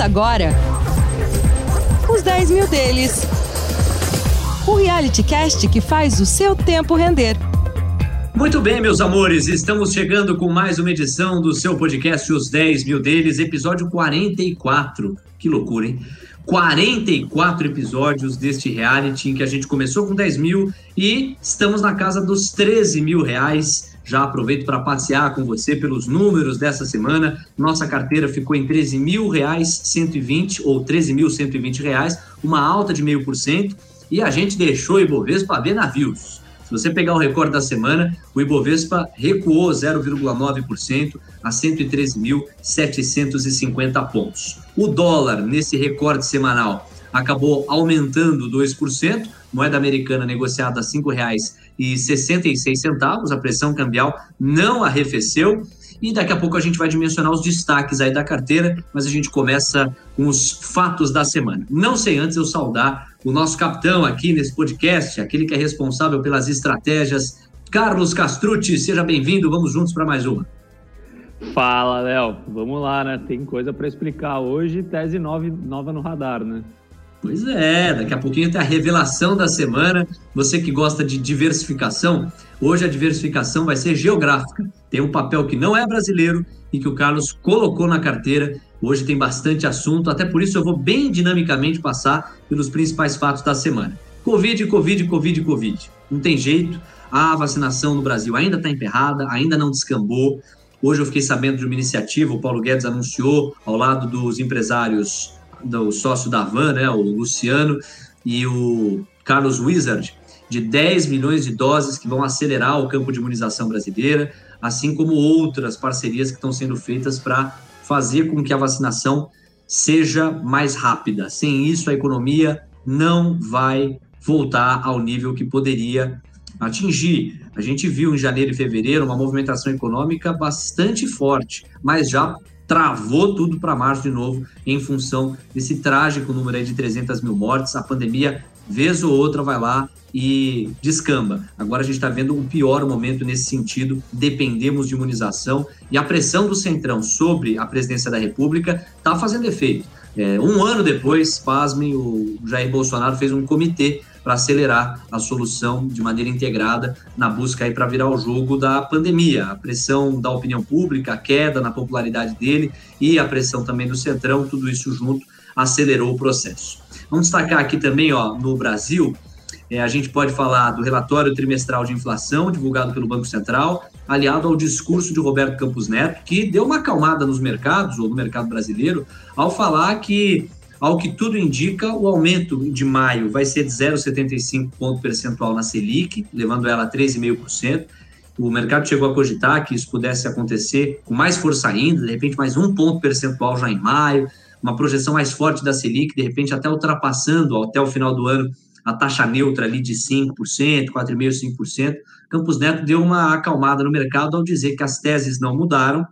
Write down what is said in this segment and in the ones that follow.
Agora os 10 mil deles. O reality cast que faz o seu tempo render. Muito bem, meus amores, estamos chegando com mais uma edição do seu podcast Os 10 Mil Deles, episódio 44. Que loucura, hein? 44 episódios deste reality em que a gente começou com 10 mil e estamos na casa dos 13 mil reais já aproveito para passear com você pelos números dessa semana. Nossa carteira ficou em R$ 13.120 ou R$ 13.120, uma alta de 0,5%, e a gente deixou o Ibovespa ver navios. Se você pegar o recorde da semana, o Ibovespa recuou 0,9% a 113.750 pontos. O dólar, nesse recorde semanal, acabou aumentando 2%, moeda americana negociada a R$ 5,66, a pressão cambial não arrefeceu. E daqui a pouco a gente vai dimensionar os destaques aí da carteira, mas a gente começa com os fatos da semana. Não sei antes eu saudar o nosso capitão aqui nesse podcast, aquele que é responsável pelas estratégias, Carlos Castrucci. Seja bem-vindo, vamos juntos para mais uma. Fala, Léo. Vamos lá, né? Tem coisa para explicar hoje, tese nova no radar, né? Pois é, daqui a pouquinho tem a revelação da semana. Você que gosta de diversificação, hoje a diversificação vai ser geográfica. Tem um papel que não é brasileiro e que o Carlos colocou na carteira. Hoje tem bastante assunto, até por isso eu vou bem dinamicamente passar pelos principais fatos da semana. Covid, Covid, Covid, Covid. Não tem jeito. A vacinação no Brasil ainda está emperrada, ainda não descambou. Hoje eu fiquei sabendo de uma iniciativa, o Paulo Guedes anunciou ao lado dos empresários do sócio da Van, né, o Luciano, e o Carlos Wizard, de 10 milhões de doses que vão acelerar o campo de imunização brasileira, assim como outras parcerias que estão sendo feitas para fazer com que a vacinação seja mais rápida. Sem isso, a economia não vai voltar ao nível que poderia atingir. A gente viu em janeiro e fevereiro uma movimentação econômica bastante forte, mas já travou tudo para março de novo em função desse trágico número aí de 300 mil mortes. A pandemia, vez ou outra, vai lá e descamba. Agora a gente está vendo um pior momento nesse sentido. Dependemos de imunização e a pressão do Centrão sobre a presidência da República está fazendo efeito. É, um ano depois, pasmem, o Jair Bolsonaro fez um comitê para acelerar a solução de maneira integrada na busca aí para virar o jogo da pandemia. A pressão da opinião pública, a queda na popularidade dele e a pressão também do Centrão, tudo isso junto acelerou o processo. Vamos destacar aqui também, ó, no Brasil, é, a gente pode falar do relatório trimestral de inflação divulgado pelo Banco Central, aliado ao discurso de Roberto Campos Neto, que deu uma acalmada nos mercados, ou no mercado brasileiro, ao falar que ao que tudo indica, o aumento de maio vai ser de 0,75 ponto percentual na Selic, levando ela a 13,5%. O mercado chegou a cogitar que isso pudesse acontecer com mais força ainda, de repente mais um ponto percentual já em maio, uma projeção mais forte da Selic, de repente até ultrapassando até o final do ano a taxa neutra ali de 5%, 4,5%, 5%. Campos Neto deu uma acalmada no mercado ao dizer que as teses não mudaram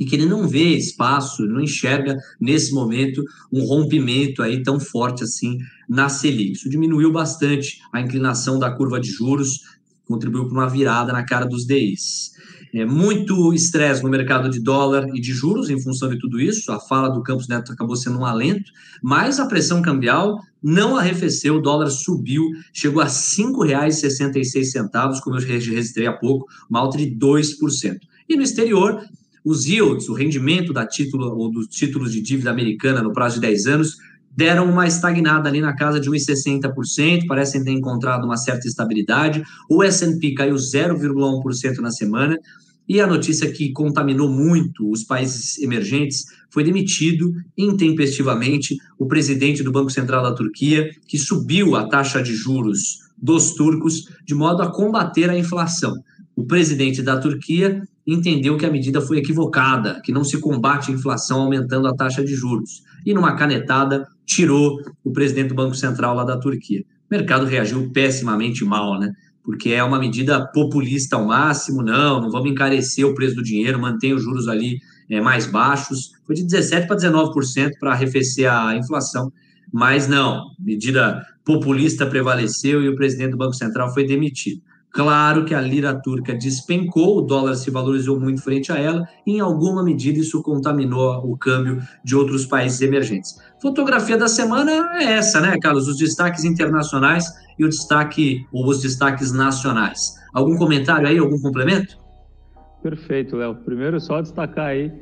e que ele não vê espaço, não enxerga nesse momento um rompimento aí tão forte assim na Selic. Isso diminuiu bastante a inclinação da curva de juros, contribuiu para uma virada na cara dos DIs. É, muito estresse no mercado de dólar e de juros em função de tudo isso. A fala do Campos Neto acabou sendo um alento, mas a pressão cambial não arrefeceu, o dólar subiu, chegou a R$ 5,66, como eu registrei há pouco, uma alta de 2%. E no exterior, os yields, o rendimento da título ou dos títulos de dívida americana no prazo de 10 anos, deram uma estagnada ali na casa de 1,60%, parecem ter encontrado uma certa estabilidade. O S&P caiu 0,1% na semana. E a notícia que contaminou muito os países emergentes foi demitido intempestivamente o presidente do Banco Central da Turquia, que subiu a taxa de juros dos turcos de modo a combater a inflação. O presidente da Turquia entendeu que a medida foi equivocada, que não se combate a inflação aumentando a taxa de juros. E numa canetada, tirou o presidente do Banco Central lá da Turquia. O mercado reagiu pessimamente mal, né? Porque é uma medida populista ao máximo, não, não vamos encarecer o preço do dinheiro, mantém os juros ali é, mais baixos. Foi de 17% para 19% para arrefecer a inflação. Mas não, medida populista prevaleceu e o presidente do Banco Central foi demitido. Claro que a lira turca despencou, o dólar se valorizou muito frente a ela, e em alguma medida isso contaminou o câmbio de outros países emergentes. Fotografia da semana é essa, né, Carlos? Os destaques internacionais e o destaque, ou os destaques nacionais. Algum comentário aí, algum complemento? Perfeito, Léo. Primeiro, só destacar aí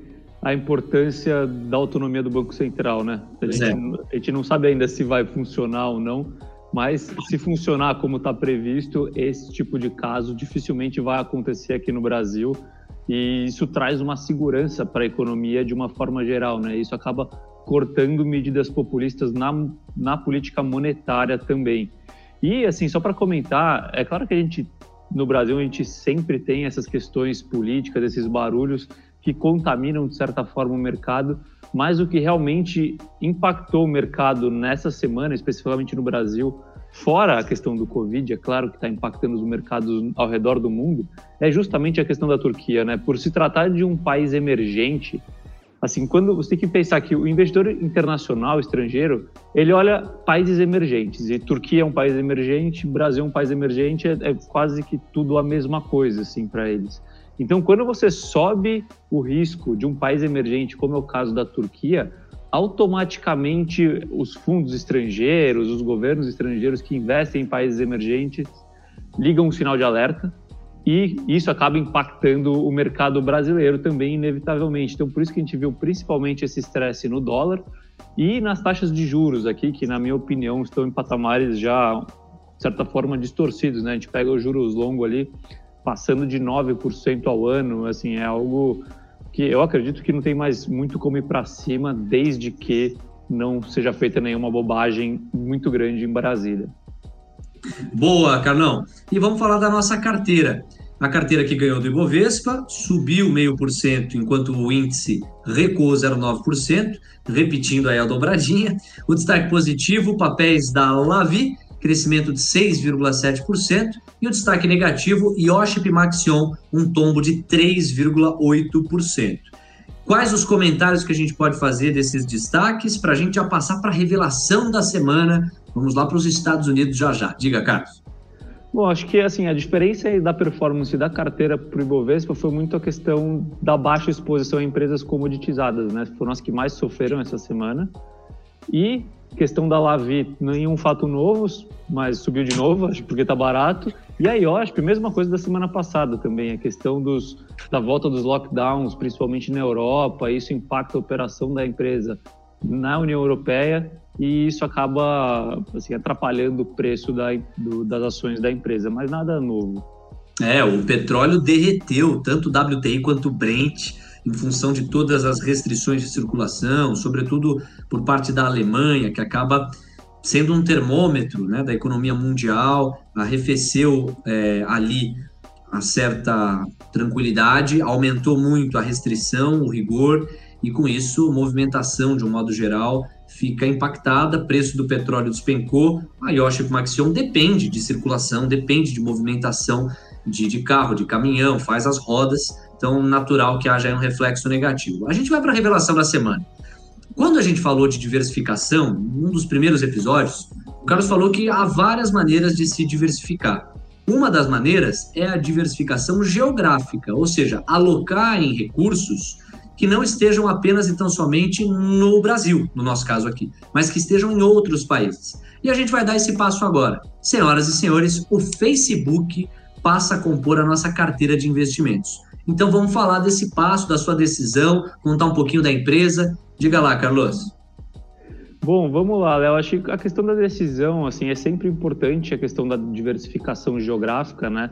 a importância da autonomia do Banco Central, né? A gente, é. a gente não sabe ainda se vai funcionar ou não, mas se funcionar como está previsto, esse tipo de caso dificilmente vai acontecer aqui no Brasil. E isso traz uma segurança para a economia de uma forma geral, né? Isso acaba cortando medidas populistas na, na política monetária também. E, assim, só para comentar, é claro que a gente, no Brasil, a gente sempre tem essas questões políticas, esses barulhos que contaminam, de certa forma, o mercado, mas o que realmente impactou o mercado nessa semana, especificamente no Brasil, fora a questão do Covid, é claro que está impactando os mercados ao redor do mundo, é justamente a questão da Turquia, né? Por se tratar de um país emergente, assim, quando você tem que pensar que o investidor internacional, estrangeiro, ele olha países emergentes, e Turquia é um país emergente, Brasil é um país emergente, é, é quase que tudo a mesma coisa, assim, para eles. Então, quando você sobe o risco de um país emergente, como é o caso da Turquia, automaticamente os fundos estrangeiros, os governos estrangeiros que investem em países emergentes ligam um sinal de alerta e isso acaba impactando o mercado brasileiro também, inevitavelmente. Então, por isso que a gente viu principalmente esse estresse no dólar e nas taxas de juros aqui, que, na minha opinião, estão em patamares já, de certa forma, distorcidos. Né? A gente pega os juros longos ali, passando de 9% ao ano, assim, é algo que eu acredito que não tem mais muito como ir para cima, desde que não seja feita nenhuma bobagem muito grande em Brasília. Boa, Carlão. E vamos falar da nossa carteira. A carteira que ganhou do Ibovespa subiu meio por cento, enquanto o índice recuou 0,9%, repetindo aí a dobradinha. O destaque positivo, papéis da Lavi, crescimento de 6,7%, e o destaque negativo, Yoship Maxion, um tombo de 3,8%. Quais os comentários que a gente pode fazer desses destaques para a gente já passar para a revelação da semana? Vamos lá para os Estados Unidos já já. Diga, Carlos. Bom, acho que assim a diferença da performance da carteira para o Ibovespa foi muito a questão da baixa exposição a empresas comoditizadas, né? Foram as que mais sofreram essa semana. E questão da Lavi, nenhum fato novo, mas subiu de novo, acho porque está barato. E a IOSP, mesma coisa da semana passada também, a questão dos, da volta dos lockdowns, principalmente na Europa, isso impacta a operação da empresa na União Europeia e isso acaba assim, atrapalhando o preço da, do, das ações da empresa, mas nada novo. É, o petróleo derreteu, tanto o WTI quanto o Brent em função de todas as restrições de circulação, sobretudo por parte da Alemanha, que acaba sendo um termômetro né, da economia mundial, arrefeceu é, ali a certa tranquilidade, aumentou muito a restrição, o rigor, e com isso, movimentação, de um modo geral, fica impactada, preço do petróleo despencou, a Yoship Maxion depende de circulação, depende de movimentação de, de carro, de caminhão, faz as rodas, então, natural que haja um reflexo negativo. A gente vai para a revelação da semana. Quando a gente falou de diversificação, num dos primeiros episódios, o Carlos falou que há várias maneiras de se diversificar. Uma das maneiras é a diversificação geográfica, ou seja, alocar em recursos que não estejam apenas e tão somente no Brasil, no nosso caso aqui, mas que estejam em outros países. E a gente vai dar esse passo agora. Senhoras e senhores, o Facebook passa a compor a nossa carteira de investimentos. Então vamos falar desse passo, da sua decisão, contar um pouquinho da empresa. Diga lá, Carlos. Bom, vamos lá, Léo. Acho que a questão da decisão, assim, é sempre importante a questão da diversificação geográfica, né?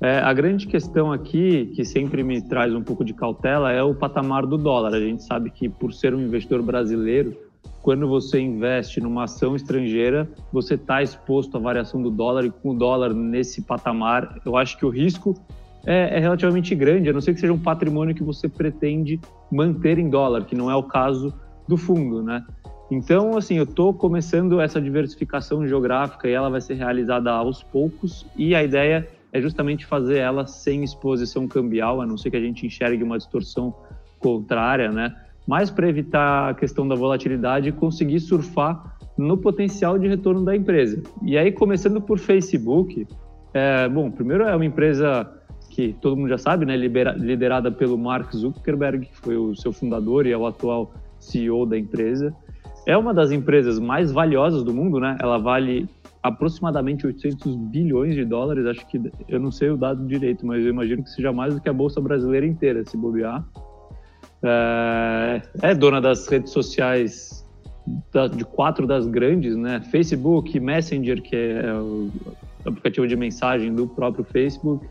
É, a grande questão aqui, que sempre me traz um pouco de cautela, é o patamar do dólar. A gente sabe que, por ser um investidor brasileiro, quando você investe numa ação estrangeira, você está exposto à variação do dólar e com o dólar nesse patamar, eu acho que o risco é, é, relativamente grande, a não ser que seja um patrimônio que você pretende manter em dólar, que não é o caso do fundo, né? Então, assim, eu estou começando essa diversificação geográfica e ela vai ser realizada aos poucos e a ideia é justamente fazer ela sem exposição cambial, a não ser que a gente enxergue uma distorção contrária, né? Mas para evitar a questão da volatilidade conseguir surfar no potencial de retorno da empresa. E aí, começando por Facebook, É, bom, primeiro é uma empresa que todo mundo já sabe, né, liderada pelo Mark Zuckerberg, que foi o seu fundador e é o atual CEO da empresa. É uma das empresas mais valiosas do mundo, né? Ela vale aproximadamente 800 bilhões de dólares. Acho que eu não sei o dado direito, mas eu imagino que seja mais do que a bolsa brasileira inteira, se bobear. É, é dona das redes sociais de quatro das grandes, né? Facebook, Messenger, que é o aplicativo de mensagem do próprio Facebook,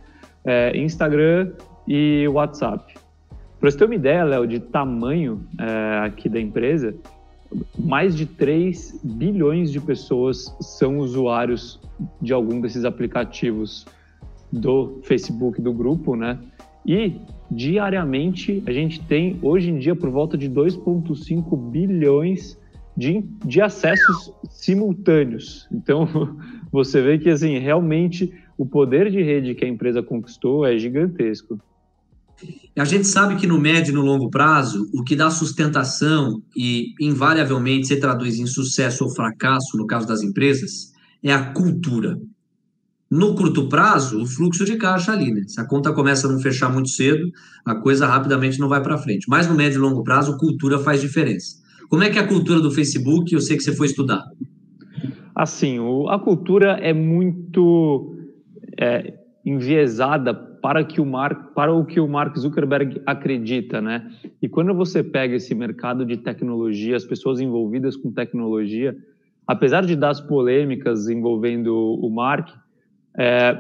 é, Instagram e WhatsApp. Para você ter uma ideia, Léo, de tamanho é, aqui da empresa, mais de 3 bilhões de pessoas são usuários de algum desses aplicativos do Facebook do grupo, né? E diariamente a gente tem hoje em dia por volta de 2,5 bilhões de, de acessos simultâneos. Então você vê que assim realmente o poder de rede que a empresa conquistou é gigantesco. A gente sabe que no médio e no longo prazo, o que dá sustentação e invariavelmente se traduz em sucesso ou fracasso, no caso das empresas, é a cultura. No curto prazo, o fluxo de caixa ali, né? Se a conta começa a não fechar muito cedo, a coisa rapidamente não vai para frente. Mas no médio e longo prazo, cultura faz diferença. Como é que é a cultura do Facebook? Eu sei que você foi estudar. Assim, a cultura é muito é, enviesada para, que o Mark, para o que o Mark Zuckerberg acredita, né? E quando você pega esse mercado de tecnologia, as pessoas envolvidas com tecnologia, apesar de das polêmicas envolvendo o Mark, é,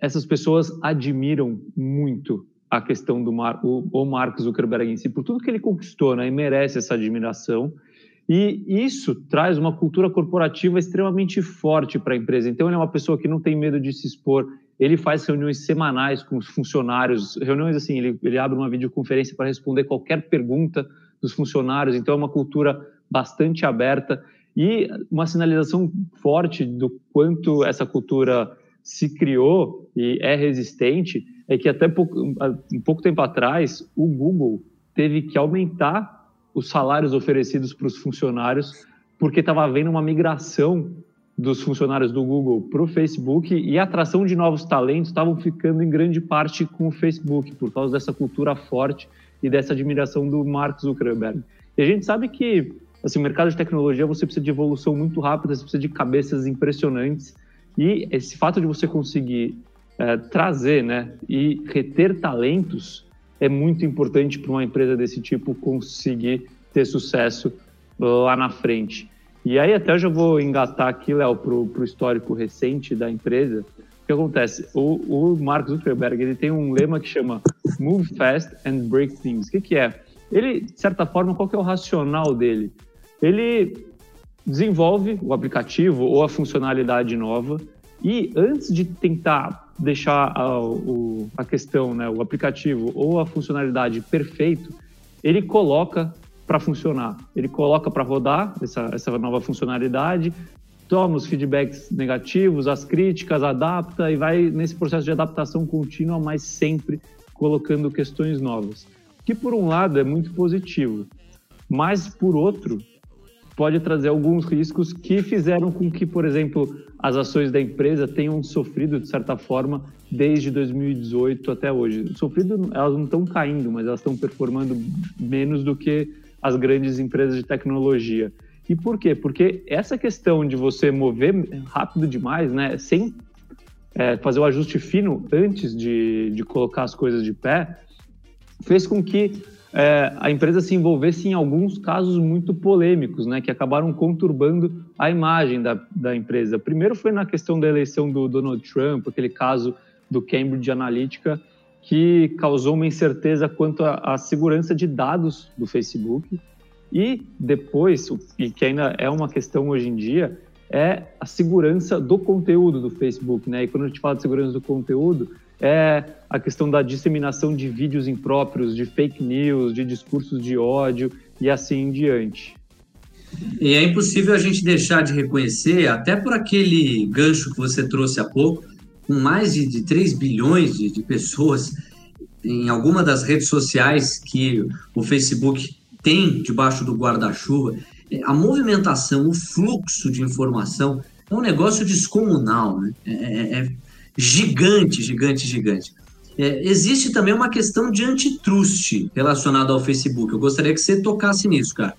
essas pessoas admiram muito a questão do Mar, o, o Mark Zuckerberg em si, por tudo que ele conquistou, né? E merece essa admiração. E isso traz uma cultura corporativa extremamente forte para a empresa. Então, ele é uma pessoa que não tem medo de se expor, ele faz reuniões semanais com os funcionários, reuniões assim, ele, ele abre uma videoconferência para responder qualquer pergunta dos funcionários, então é uma cultura bastante aberta. E uma sinalização forte do quanto essa cultura se criou e é resistente é que até pouco, um pouco tempo atrás o Google teve que aumentar os salários oferecidos para os funcionários porque estava havendo uma migração dos funcionários do Google para o Facebook e a atração de novos talentos estavam ficando em grande parte com o Facebook, por causa dessa cultura forte e dessa admiração do Mark Zuckerberg. E a gente sabe que assim, o mercado de tecnologia você precisa de evolução muito rápida, você precisa de cabeças impressionantes e esse fato de você conseguir é, trazer né, e reter talentos é muito importante para uma empresa desse tipo conseguir ter sucesso lá na frente. E aí até eu já vou engatar aqui, Léo, para o histórico recente da empresa. O que acontece? O, o Mark Zuckerberg ele tem um lema que chama Move Fast and Break Things. O que, que é? Ele, de certa forma, qual que é o racional dele? Ele desenvolve o aplicativo ou a funcionalidade nova e antes de tentar deixar a, o, a questão, né, o aplicativo ou a funcionalidade perfeito, ele coloca para funcionar. Ele coloca para rodar essa, essa nova funcionalidade, toma os feedbacks negativos, as críticas, adapta e vai nesse processo de adaptação contínua, mas sempre colocando questões novas. Que por um lado é muito positivo, mas por outro pode trazer alguns riscos que fizeram com que, por exemplo, as ações da empresa tenham sofrido de certa forma desde 2018 até hoje. Sofrido, elas não estão caindo, mas elas estão performando menos do que as grandes empresas de tecnologia. E por quê? Porque essa questão de você mover rápido demais, né, sem é, fazer o ajuste fino antes de, de colocar as coisas de pé, fez com que é, a empresa se envolvesse em alguns casos muito polêmicos, né, que acabaram conturbando a imagem da, da empresa. Primeiro foi na questão da eleição do Donald Trump, aquele caso do Cambridge Analytica, que causou uma incerteza quanto à segurança de dados do Facebook. E depois, e que ainda é uma questão hoje em dia, é a segurança do conteúdo do Facebook. Né? E quando a gente fala de segurança do conteúdo, é a questão da disseminação de vídeos impróprios, de fake news, de discursos de ódio e assim em diante. E é impossível a gente deixar de reconhecer, até por aquele gancho que você trouxe há pouco, com mais de, de 3 bilhões de, de pessoas em alguma das redes sociais que o Facebook tem debaixo do guarda-chuva, é, a movimentação, o fluxo de informação é um negócio descomunal. Né? É, é, é gigante, gigante, gigante. É, existe também uma questão de antitrust relacionada ao Facebook. Eu gostaria que você tocasse nisso, cara.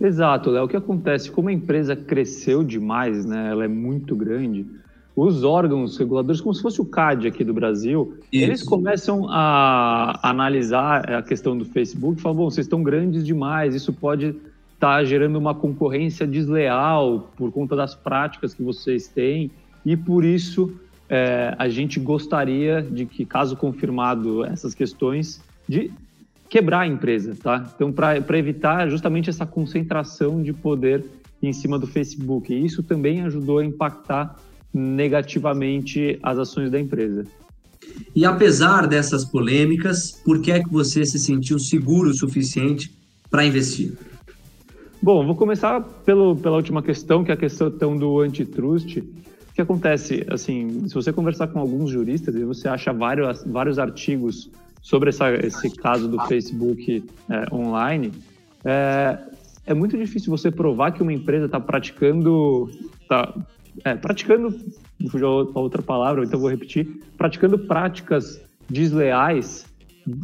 Exato, Léo. O que acontece? Como a empresa cresceu demais, né? Ela é muito grande. Os órgãos reguladores, como se fosse o CAD aqui do Brasil, Isso. eles começam a analisar a questão do Facebook e falam: bom, vocês estão grandes demais, isso pode estar tá gerando uma concorrência desleal por conta das práticas que vocês têm, e por isso é, a gente gostaria de que, caso confirmado essas questões, de quebrar a empresa, tá? Então, para evitar justamente essa concentração de poder em cima do Facebook. E isso também ajudou a impactar negativamente as ações da empresa. E apesar dessas polêmicas, por que é que você se sentiu seguro o suficiente para investir? Bom, vou começar pelo, pela última questão, que é a questão do antitrust. Que acontece, assim, se você conversar com alguns juristas, você acha vários, vários artigos sobre essa, esse caso do Facebook é, online, é, é, muito difícil você provar que uma empresa está praticando, tá, é, praticando, fugiu a outra palavra, então vou repetir, praticando práticas desleais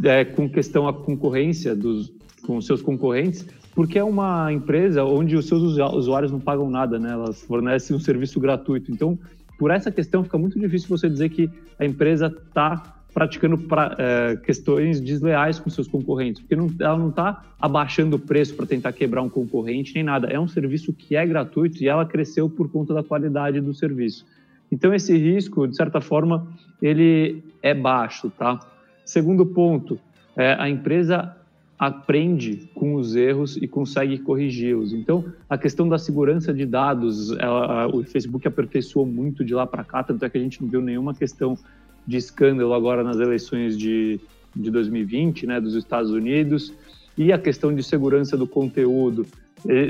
é, com questão à concorrência dos, com seus concorrentes, porque é uma empresa onde os seus usuários não pagam nada, né? Elas fornecem um serviço gratuito. Então, por essa questão, fica muito difícil você dizer que a empresa está praticando pra, é, questões desleais com seus concorrentes, porque não, ela não está abaixando o preço para tentar quebrar um concorrente nem nada. É um serviço que é gratuito e ela cresceu por conta da qualidade do serviço. Então esse risco, de certa forma, ele é baixo, tá? Segundo ponto, é, a empresa aprende com os erros e consegue corrigi-los. Então, a questão da segurança de dados, ela, o Facebook aperfeiçoou muito de lá para cá, tanto é que a gente não viu nenhuma questão de escândalo agora nas eleições de, de 2020, né, dos Estados Unidos, e a questão de segurança do conteúdo.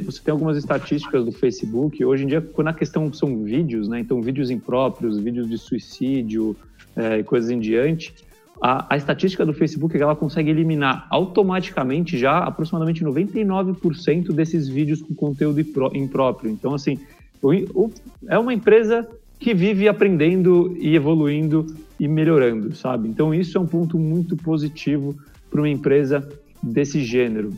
Você tem algumas estatísticas do Facebook. Hoje em dia, quando a questão são vídeos, né, então vídeos impróprios, vídeos de suicídio é, e coisas em diante, a, a, estatística do Facebook é ela consegue eliminar automaticamente já aproximadamente 99% desses vídeos com conteúdo impróprio. Então, assim, o, o, é uma empresa que vive aprendendo e evoluindo e melhorando, sabe? Então isso é um ponto muito positivo para uma empresa desse gênero.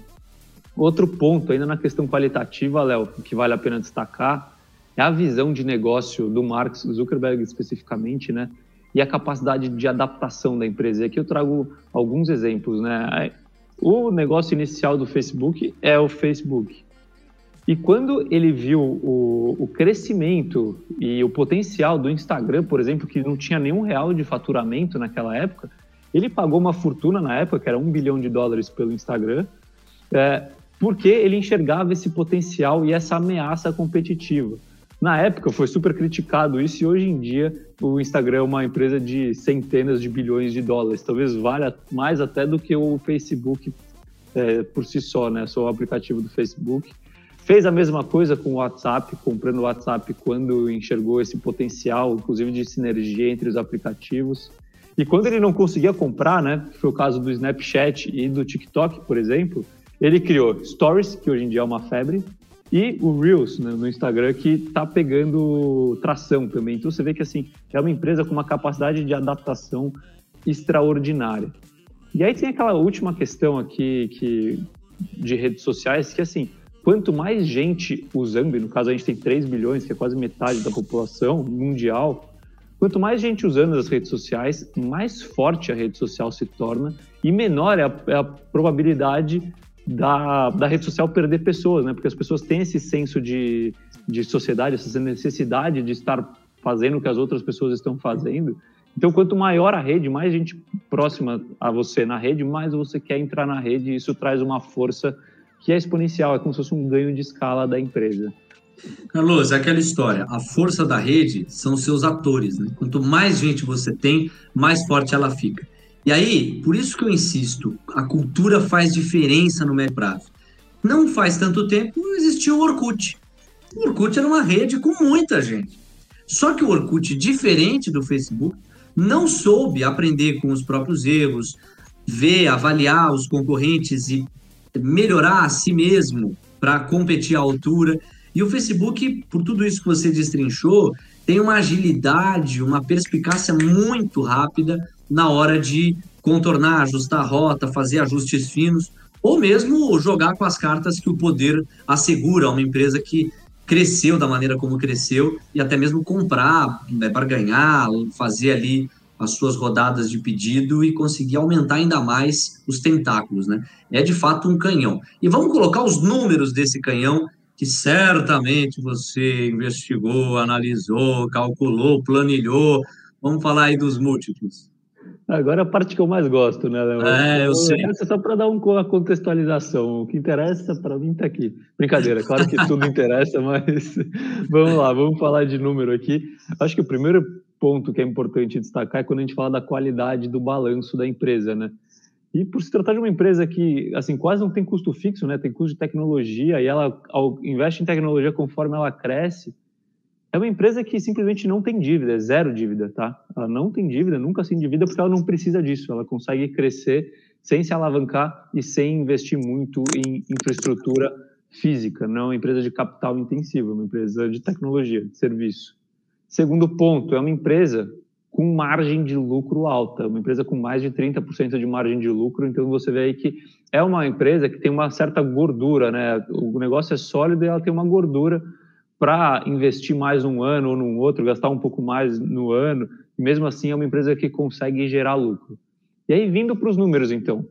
Outro ponto, ainda na questão qualitativa, Léo, que vale a pena destacar, é a visão de negócio do Mark Zuckerberg especificamente, né? E a capacidade de adaptação da empresa. E aqui eu trago alguns exemplos, né? O negócio inicial do Facebook é o Facebook. E quando ele viu o, o, crescimento e o potencial do Instagram, por exemplo, que não tinha nenhum real de faturamento naquela época, ele pagou uma fortuna na época, que era um bilhão de dólares pelo Instagram, é, porque ele enxergava esse potencial e essa ameaça competitiva. Na época foi super criticado isso e hoje em dia o Instagram é uma empresa de centenas de bilhões de dólares, talvez valha mais até do que o Facebook é, por si só, né? Só o aplicativo do Facebook. Fez a mesma coisa com o WhatsApp, comprando o WhatsApp quando enxergou esse potencial, inclusive de sinergia entre os aplicativos. E quando ele não conseguia comprar, né, foi o caso do Snapchat e do TikTok, por exemplo, ele criou Stories, que hoje em dia é uma febre, e o Reels né, no Instagram, que está pegando tração também. Então você vê que assim é uma empresa com uma capacidade de adaptação extraordinária. E aí tem aquela última questão aqui que, de redes sociais, que assim, quanto mais gente usando, e no caso a gente tem 3 bilhões, que é quase metade da população mundial, quanto mais gente usando as redes sociais, mais forte a rede social se torna e menor é a, é a probabilidade da, da rede social perder pessoas, né? Porque as pessoas têm esse senso de, de sociedade, essa necessidade de estar fazendo o que as outras pessoas estão fazendo. Então, quanto maior a rede, mais gente próxima a você na rede, mais você quer entrar na rede e isso traz uma força que é exponencial, é como se fosse um ganho de escala da empresa. Carlos, é aquela história. A força da rede são seus atores. Né? Quanto mais gente você tem, mais forte ela fica. E aí, por isso que eu insisto, a cultura faz diferença no médio prazo. Não faz tanto tempo existia o Orkut. O Orkut era uma rede com muita gente. Só que o Orkut, diferente do Facebook, não soube aprender com os próprios erros, ver, avaliar os concorrentes e melhorar a si mesmo para competir à altura. E o Facebook, por tudo isso que você destrinchou, tem uma agilidade, uma perspicácia muito rápida na hora de contornar, ajustar a rota, fazer ajustes finos, ou mesmo jogar com as cartas que o poder assegura a uma empresa que cresceu da maneira como cresceu e até mesmo comprar, né, para ganhar, fazer ali as suas rodadas de pedido e conseguir aumentar ainda mais os tentáculos, né? É de fato um canhão. E vamos colocar os números desse canhão que certamente você investigou, analisou, calculou, planilhou. Vamos falar aí dos múltiplos. Agora é a parte que eu mais gosto, né, Léo? É, eu sei. É só para dar uma contextualização. O que interessa para mim está aqui. Brincadeira, claro que tudo interessa, mas vamos lá, vamos falar de número aqui. Acho que o primeiro ponto que é importante destacar é quando a gente fala da qualidade do balanço da empresa, né? E por se tratar de uma empresa que, assim, quase não tem custo fixo, né? Tem custo de tecnologia e ela investe em tecnologia conforme ela cresce. É uma empresa que simplesmente não tem dívida, é zero dívida, tá? Ela não tem dívida, nunca se endivida porque ela não precisa disso. Ela consegue crescer sem se alavancar e sem investir muito em infraestrutura física. Não é uma empresa de capital intensivo, é uma empresa de tecnologia, de serviço. Segundo ponto, é uma empresa com margem de lucro alta, uma empresa com mais de 30% de margem de lucro, então você vê aí que é uma empresa que tem uma certa gordura, né? O negócio é sólido e ela tem uma gordura para investir mais um ano ou num outro, gastar um pouco mais no ano, e mesmo assim é uma empresa que consegue gerar lucro. E aí, vindo para os números, então,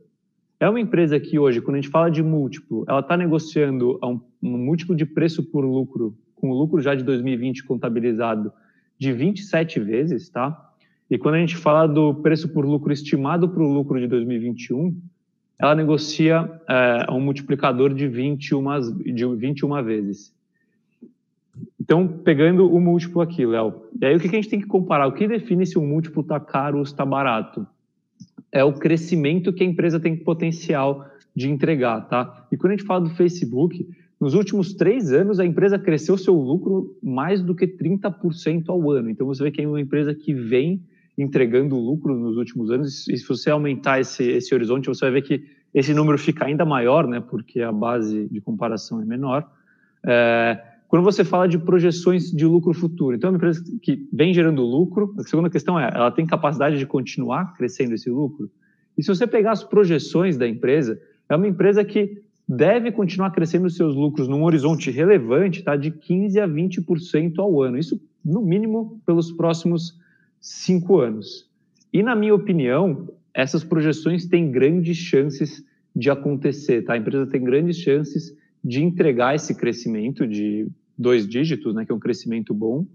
é uma empresa que hoje, quando a gente fala de múltiplo, ela está negociando um, um múltiplo de preço por lucro, com o lucro já de 2020 contabilizado de 27 vezes, tá? E quando a gente fala do preço por lucro estimado para o lucro de 2021, ela negocia é, um multiplicador de 21, de 21 vezes. Então, pegando o múltiplo aqui, Léo, e aí o que a gente tem que comparar? O que define se o múltiplo está caro ou está barato? É o crescimento que a empresa tem potencial de entregar, tá? E quando a gente fala do Facebook, nos últimos três anos, a empresa cresceu seu lucro mais do que 30% ao ano. Então, você vê que é uma empresa que vem entregando lucro nos últimos anos. E se você aumentar esse, esse horizonte, você vai ver que esse número fica ainda maior, né? Porque a base de comparação é menor. É, quando você fala de projeções de lucro futuro, então é uma empresa que vem gerando lucro. A segunda questão é, ela tem capacidade de continuar crescendo esse lucro? E se você pegar as projeções da empresa, é uma empresa que deve continuar crescendo seus lucros num horizonte relevante, tá, de 15 a 20% ao ano. Isso, no mínimo, pelos próximos cinco anos. E, na minha opinião, essas projeções têm grandes chances de acontecer. Tá? A empresa tem grandes chances de entregar esse crescimento de dois dígitos, né, que é um crescimento bom.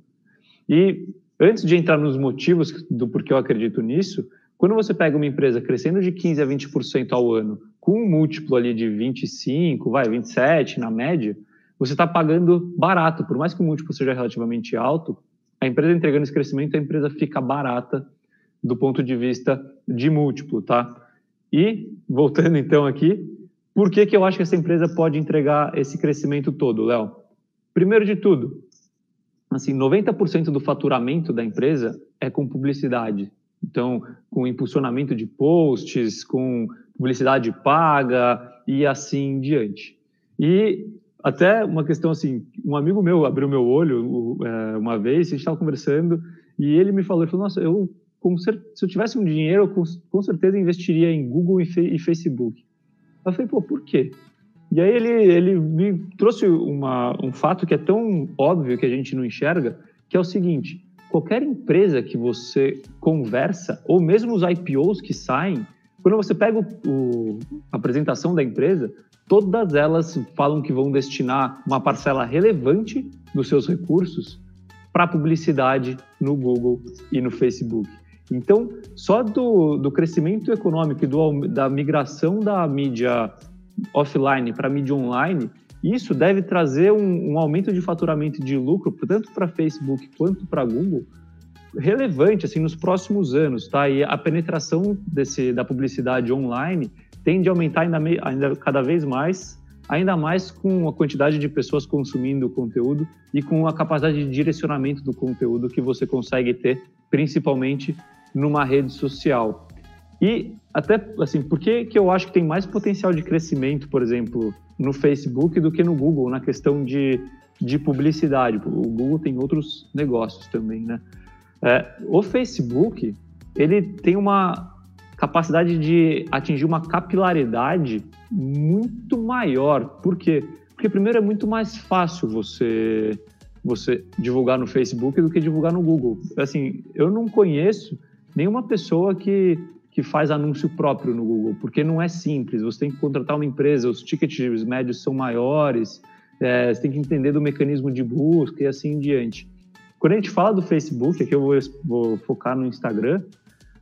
E antes de entrar nos motivos do porquê eu acredito nisso, quando você pega uma empresa crescendo de 15 a 20% ao ano, com um múltiplo ali de 25, vai, 27 na média, você está pagando barato. Por mais que o múltiplo seja relativamente alto, a empresa entregando esse crescimento, a empresa fica barata do ponto de vista de múltiplo, tá? E, voltando então aqui, por que, que eu acho que essa empresa pode entregar esse crescimento todo, Léo? Primeiro de tudo, assim, 90% do faturamento da empresa é com publicidade. Então, com impulsionamento de posts, com publicidade paga e assim em diante. E até uma questão assim, um amigo meu abriu meu olho é, uma vez, a gente estava conversando e ele me falou, ele falou, nossa, eu se eu tivesse um dinheiro, eu com, certeza investiria em Google e, Facebook. Eu falei, pô, por quê? E aí ele, ele me trouxe uma, um fato que é tão óbvio que a gente não enxerga, que é o seguinte, qualquer empresa que você conversa, ou mesmo os IPOs que saem, quando você pega o, o, a apresentação da empresa, todas elas falam que vão destinar uma parcela relevante dos seus recursos para publicidade no Google e no Facebook. Então, só do, do crescimento econômico e do, da migração da mídia offline para mídia online, isso deve trazer um, um aumento de faturamento de lucro, tanto para Facebook quanto para Google, relevante assim nos próximos anos, tá? E a penetração desse da publicidade online tende a aumentar ainda, ainda cada vez mais, ainda mais com a quantidade de pessoas consumindo o conteúdo e com a capacidade de direcionamento do conteúdo que você consegue ter, principalmente numa rede social. E até assim, por que, que eu acho que tem mais potencial de crescimento, por exemplo, no Facebook do que no Google, na questão de de publicidade. O Google tem outros negócios também, né? É, o Facebook, ele tem uma capacidade de atingir uma capilaridade muito maior. Por quê? Porque primeiro é muito mais fácil você você divulgar no Facebook do que divulgar no Google. Assim, eu não conheço nenhuma pessoa que, que faz anúncio próprio no Google, porque não é simples. Você tem que contratar uma empresa, os tickets médios são maiores, é, você tem que entender do mecanismo de busca e assim em diante. Quando a gente fala do Facebook, aqui eu vou, vou focar no Instagram,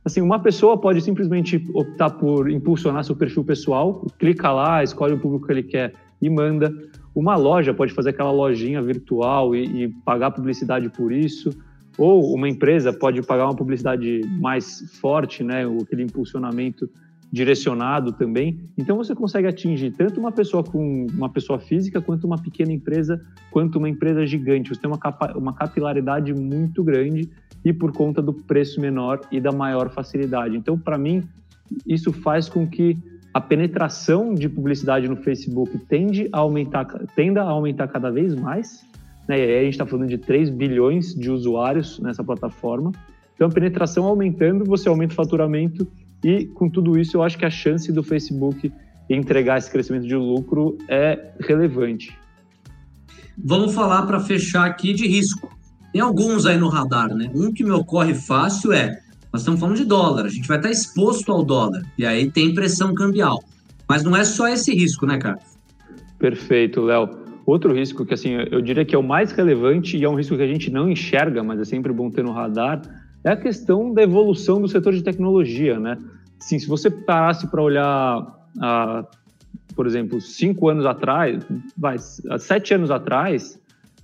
assim, uma pessoa pode simplesmente optar por impulsionar seu perfil pessoal, clica lá, escolhe o público que ele quer e manda. Uma loja pode fazer aquela lojinha virtual e, e pagar publicidade por isso, ou uma empresa pode pagar uma publicidade mais forte, né, aquele impulsionamento direcionado também. Então você consegue atingir tanto uma pessoa com uma pessoa física quanto uma pequena empresa, quanto uma empresa gigante. Você tem uma, capa, uma capilaridade muito grande e por conta do preço menor e da maior facilidade. Então, para mim, isso faz com que a penetração de publicidade no Facebook tende a aumentar, tenda a aumentar cada vez mais. Né? E aí a gente está falando de 3 bilhões de usuários nessa plataforma. Então, a penetração aumentando, você aumenta o faturamento e com tudo isso, eu acho que a chance do Facebook entregar esse crescimento de lucro é relevante. Vamos falar para fechar aqui de risco. Tem alguns aí no radar, né? Um que me ocorre fácil é: nós estamos falando de dólar, a gente vai estar exposto ao dólar, e aí tem pressão cambial. Mas não é só esse risco, né, Carlos? Perfeito, Léo. Outro risco que, assim, eu diria que é o mais relevante e é um risco que a gente não enxerga, mas é sempre bom ter no radar, é a questão da evolução do setor de tecnologia, né? Sim, se você parasse para olhar, ah, por exemplo, cinco anos atrás, vai, sete anos atrás,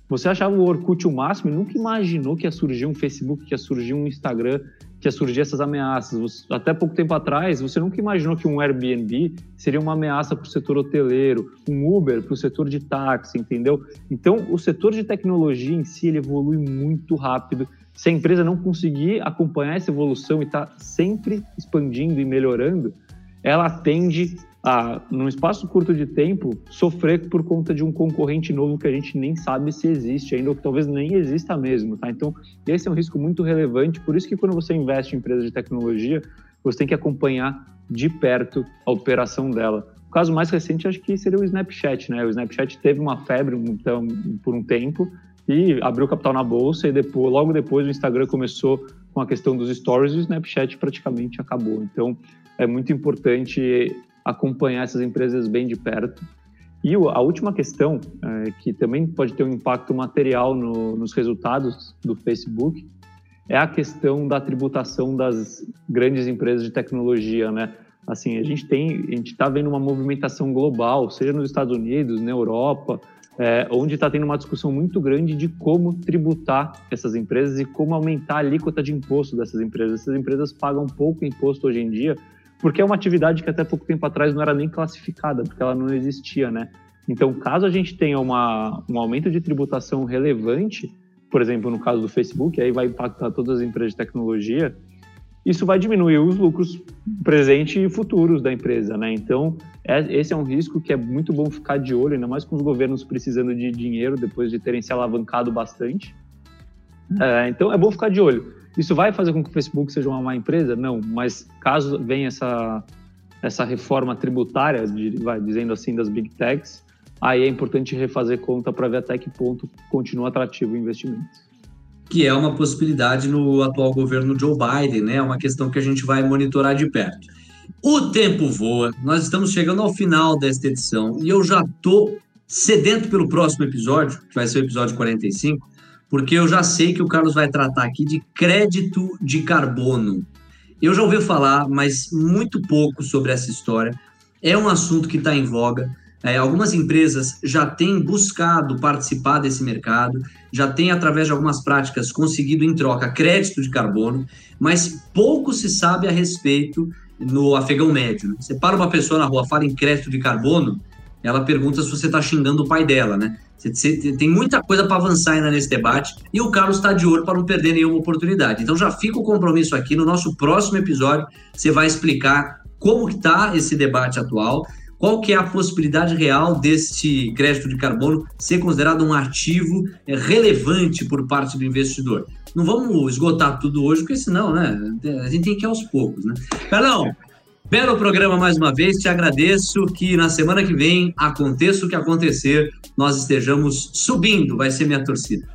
você achava o Orkut o máximo e nunca imaginou que ia surgir um Facebook, que ia surgir um Instagram, que ia surgir essas ameaças. Até pouco tempo atrás, você nunca imaginou que um Airbnb seria uma ameaça para o setor hoteleiro, um Uber para o setor de táxi, entendeu? Então, o setor de tecnologia em si ele evolui muito rápido se a empresa não conseguir acompanhar essa evolução e está sempre expandindo e melhorando, ela tende a, num espaço curto de tempo, sofrer por conta de um concorrente novo que a gente nem sabe se existe ainda, ou que talvez nem exista mesmo, tá? Então, esse é um risco muito relevante, por isso que quando você investe em empresas de tecnologia, você tem que acompanhar de perto a operação dela. O caso mais recente, acho que seria o Snapchat, né? O Snapchat teve uma febre então, por um tempo, e abriu capital na bolsa e depois, logo depois o Instagram começou com a questão dos stories e o Snapchat praticamente acabou. Então é muito importante acompanhar essas empresas bem de perto. E a última questão, é, que também pode ter um impacto material no, nos resultados do Facebook, é a questão da tributação das grandes empresas de tecnologia, né? Assim, a gente tem, a gente está vendo uma movimentação global, seja nos Estados Unidos, na Europa, é, onde está tendo uma discussão muito grande de como tributar essas empresas e como aumentar a alíquota de imposto dessas empresas. Essas empresas pagam pouco imposto hoje em dia, porque é uma atividade que até pouco tempo atrás não era nem classificada, porque ela não existia, né? Então, caso a gente tenha uma, um aumento de tributação relevante, por exemplo, no caso do Facebook, aí vai impactar todas as empresas de tecnologia, isso vai diminuir os lucros presentes e futuros da empresa, né? Então, é, esse é um risco que é muito bom ficar de olho, ainda mais com os governos precisando de dinheiro depois de terem se alavancado bastante. É, então, é bom ficar de olho. Isso vai fazer com que o Facebook seja uma má empresa? Não, mas caso venha essa, essa reforma tributária, de, vai, dizendo assim, das big techs, aí é importante refazer conta para ver até que ponto continua atrativo o investimento que é uma possibilidade no atual governo Joe Biden, né? É uma questão que a gente vai monitorar de perto. O tempo voa, nós estamos chegando ao final desta edição e eu já estou sedento pelo próximo episódio, que vai ser o episódio 45, porque eu já sei que o Carlos vai tratar aqui de crédito de carbono. Eu já ouvi falar, mas muito pouco sobre essa história. É um assunto que está em voga. É, algumas empresas já têm buscado participar desse mercado, já têm, através de algumas práticas, conseguido em troca crédito de carbono, mas pouco se sabe a respeito no afegão médio. Né? Você para uma pessoa na rua, fala em crédito de carbono, ela pergunta se você está xingando o pai dela, né? Tem muita coisa para avançar ainda nesse debate e o Carlos está de olho para não perder nenhuma oportunidade. Então já fica o compromisso aqui, no nosso próximo episódio você vai explicar como está esse debate atual, qual que é a possibilidade real deste crédito de carbono ser considerado um ativo é, relevante por parte do investidor. Não vamos esgotar tudo hoje, porque senão, né, a gente tem que ir aos poucos, né? Carlão, belo programa mais uma vez, te agradeço que na semana que vem, aconteça o que acontecer, nós estejamos subindo, vai ser minha torcida.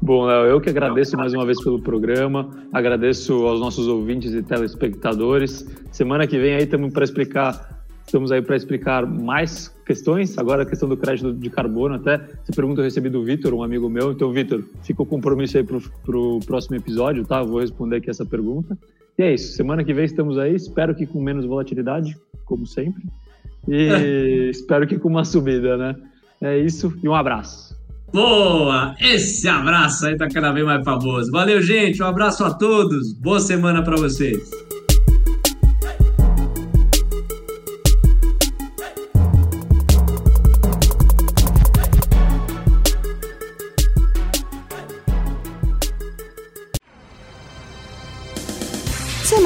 Bom, Léo, eu que agradeço mais uma vez pelo programa, agradeço aos nossos ouvintes e telespectadores. Semana que vem aí estamos para explicar Estamos aí para explicar mais questões. Agora a questão do crédito de carbono, até essa pergunta eu recebi do Vitor, um amigo meu. Então, Vitor, fica o compromisso aí para o próximo episódio, tá? Eu vou responder aqui essa pergunta. E é isso. Semana que vem estamos aí. Espero que com menos volatilidade, como sempre. E espero que com uma subida, né? É isso e um abraço. Boa! Esse abraço aí tá cada vez mais famoso. Valeu, gente. Um abraço a todos. Boa semana para vocês.